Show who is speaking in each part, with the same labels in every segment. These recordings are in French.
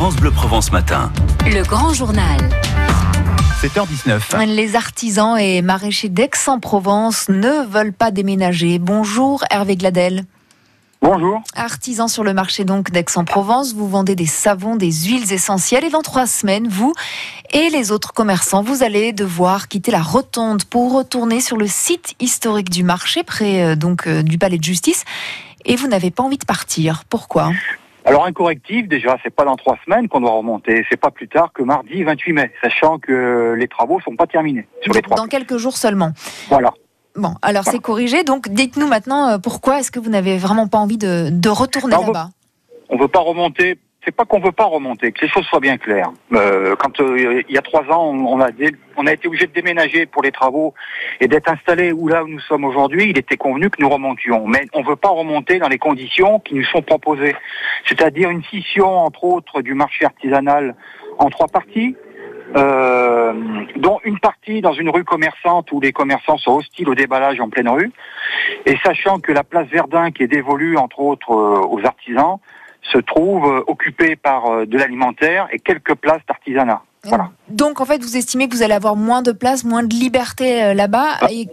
Speaker 1: France Bleu Provence Matin.
Speaker 2: Le grand journal.
Speaker 1: 7h19.
Speaker 2: Les artisans et maraîchers d'Aix-en-Provence ne veulent pas déménager. Bonjour Hervé Gladel.
Speaker 3: Bonjour.
Speaker 2: Artisan sur le marché donc d'Aix-en-Provence, vous vendez des savons, des huiles essentielles et dans trois semaines, vous et les autres commerçants, vous allez devoir quitter la rotonde pour retourner sur le site historique du marché près euh, donc euh, du palais de justice et vous n'avez pas envie de partir. Pourquoi?
Speaker 3: Alors un correctif, déjà, c'est pas dans trois semaines qu'on doit remonter, c'est pas plus tard que mardi 28 mai, sachant que les travaux sont pas terminés sur les trois.
Speaker 2: Dans quelques jours seulement.
Speaker 3: Voilà.
Speaker 2: Bon, alors c'est corrigé. Donc dites-nous maintenant euh, pourquoi est-ce que vous n'avez vraiment pas envie de, de retourner là-bas?
Speaker 3: On veut pas remonter. C'est pas qu'on veut pas remonter, que les choses soient bien claires. Euh, quand euh, il y a trois ans, on, a on a été obligé de déménager pour les travaux et d'être installé où là où nous sommes aujourd'hui, il était convenu que nous remontions. Mais on veut pas remonter dans les conditions qui nous sont proposées, c'est-à-dire une scission entre autres du marché artisanal en trois parties. euh, dont une partie dans une rue commerçante où les commerçants sont hostiles au déballage en pleine rue, et sachant que la place Verdun, qui est dévolue entre autres euh, aux artisans, se trouve euh, occupée par euh, de l'alimentaire et quelques places d'artisanat. Voilà.
Speaker 2: Donc en fait, vous estimez que vous allez avoir moins de place, moins de liberté euh, là-bas
Speaker 3: Ah.
Speaker 2: et,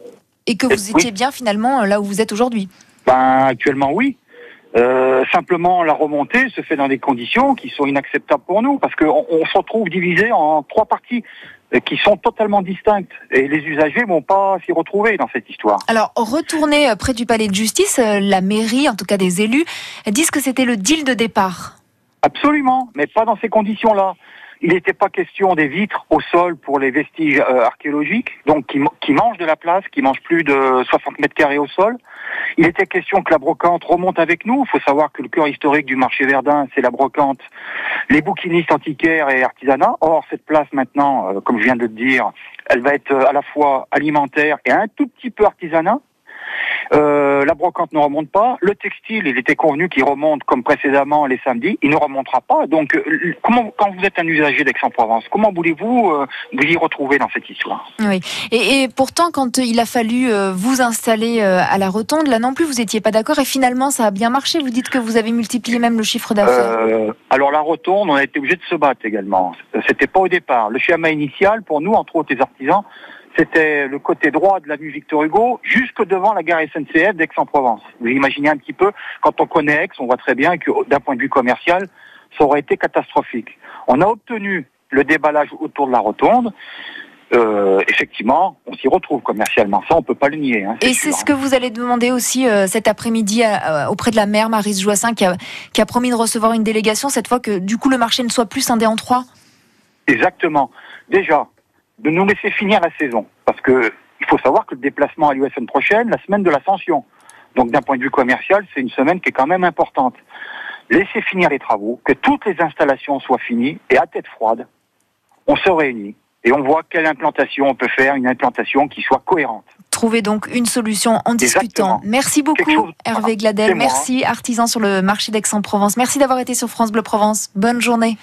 Speaker 2: et que vous
Speaker 3: oui.
Speaker 2: étiez bien finalement là où vous êtes aujourd'hui?
Speaker 3: Ben, actuellement, oui. Euh, simplement, la remontée se fait dans des conditions qui sont inacceptables pour nous, parce qu'on on se retrouve divisé en trois parties euh, qui sont totalement distinctes, et les usagers vont pas s'y retrouver dans cette histoire.
Speaker 2: Alors, retourner euh, près du palais de justice, la mairie, en tout cas des élus, disent que c'était le deal de départ.
Speaker 3: Absolument, mais pas dans ces conditions-là. Il n'était pas question des vitres au sol pour les vestiges euh, archéologiques, donc qui, qui mangent de la place, qui mangent plus de 60 mètres carrés au sol. Il était question que la brocante remonte avec nous. Il faut savoir que le cœur historique du marché Verdun, c'est la brocante, les bouquinistes antiquaires et artisanat. Or, cette place maintenant, euh, comme je viens de le dire, elle va être euh, à la fois alimentaire et un tout petit peu artisanat. Euh, la brocante ne remonte pas. Le textile, il était convenu qu'il remonte comme précédemment les samedis. Il ne remontera pas. Donc, euh, comment, quand vous êtes un usager d'Aix-en-Provence, comment voulez-vous euh, vous y retrouver dans cette histoire?
Speaker 2: Oui. Et, et pourtant, quand il a fallu euh, vous installer euh, à la rotonde, là non plus, vous n'étiez pas d'accord et finalement, ça a bien marché. Vous dites que vous avez multiplié même le chiffre d'affaires.
Speaker 3: Euh, Alors, la rotonde, on a été obligé de se battre également. C'était pas au départ. Le schéma initial, pour nous, entre autres les artisans, c'était le côté droit de l'avenue Victor Hugo jusque devant la gare SNCF d'Aix-en-Provence. Vous imaginez un petit peu, quand on connaît Aix, on voit très bien que d'un point de vue commercial, ça aurait été catastrophique. On a obtenu le déballage autour de la rotonde. Euh, effectivement, on s'y retrouve commercialement. Ça, on peut pas le nier. hein,
Speaker 2: Et c'est ce que vous allez demander aussi euh, cet après-midi à- auprès de la maire Marise Joissin qui a, qui a promis de recevoir une délégation cette fois que du coup le marché ne soit plus scindé en trois?
Speaker 3: Exactement. Déjà, de nous laisser finir la saison. Parce que il faut savoir que le déplacement la semaine prochaine, la semaine de l'ascension. Donc d'un point de vue commercial, c'est une semaine qui est quand même importante. Laissez finir les travaux, que toutes les installations soient finies, et à tête froide, on se réunit et on voit quelle implantation on peut faire, une implantation qui soit cohérente.
Speaker 2: Trouver donc une solution en discutant.
Speaker 3: Exactement.
Speaker 2: Merci beaucoup
Speaker 3: chose-
Speaker 2: Hervé Gladel.
Speaker 3: moi.
Speaker 2: Merci artisan sur le marché d'Aix-en-Provence. Merci d'avoir été sur France Bleu Provence. Bonne journée.